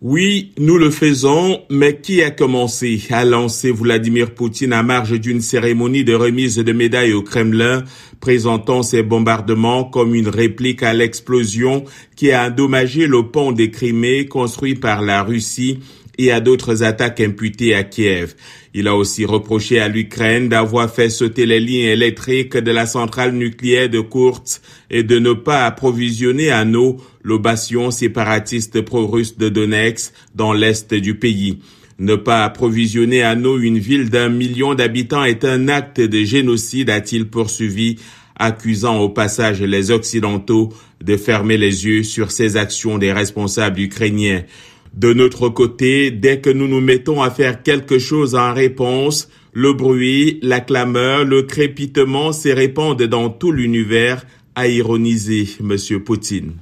Oui, nous le faisons, mais qui a commencé à lancer Vladimir Poutine à marge d'une cérémonie de remise de médailles au Kremlin, présentant ces bombardements comme une réplique à l'explosion qui a endommagé le pont des Crimée construit par la Russie et à d'autres attaques imputées à Kiev. Il a aussi reproché à l'Ukraine d'avoir fait sauter les lignes électriques de la centrale nucléaire de Kursk et de ne pas approvisionner à eau le bastion séparatiste pro-russe de Donetsk dans l'est du pays. Ne pas approvisionner à eau une ville d'un million d'habitants est un acte de génocide, a-t-il poursuivi, accusant au passage les Occidentaux de fermer les yeux sur ces actions des responsables ukrainiens. De notre côté, dès que nous nous mettons à faire quelque chose en réponse, le bruit, la clameur, le crépitement se répandent dans tout l'univers, a ironisé M. Poutine.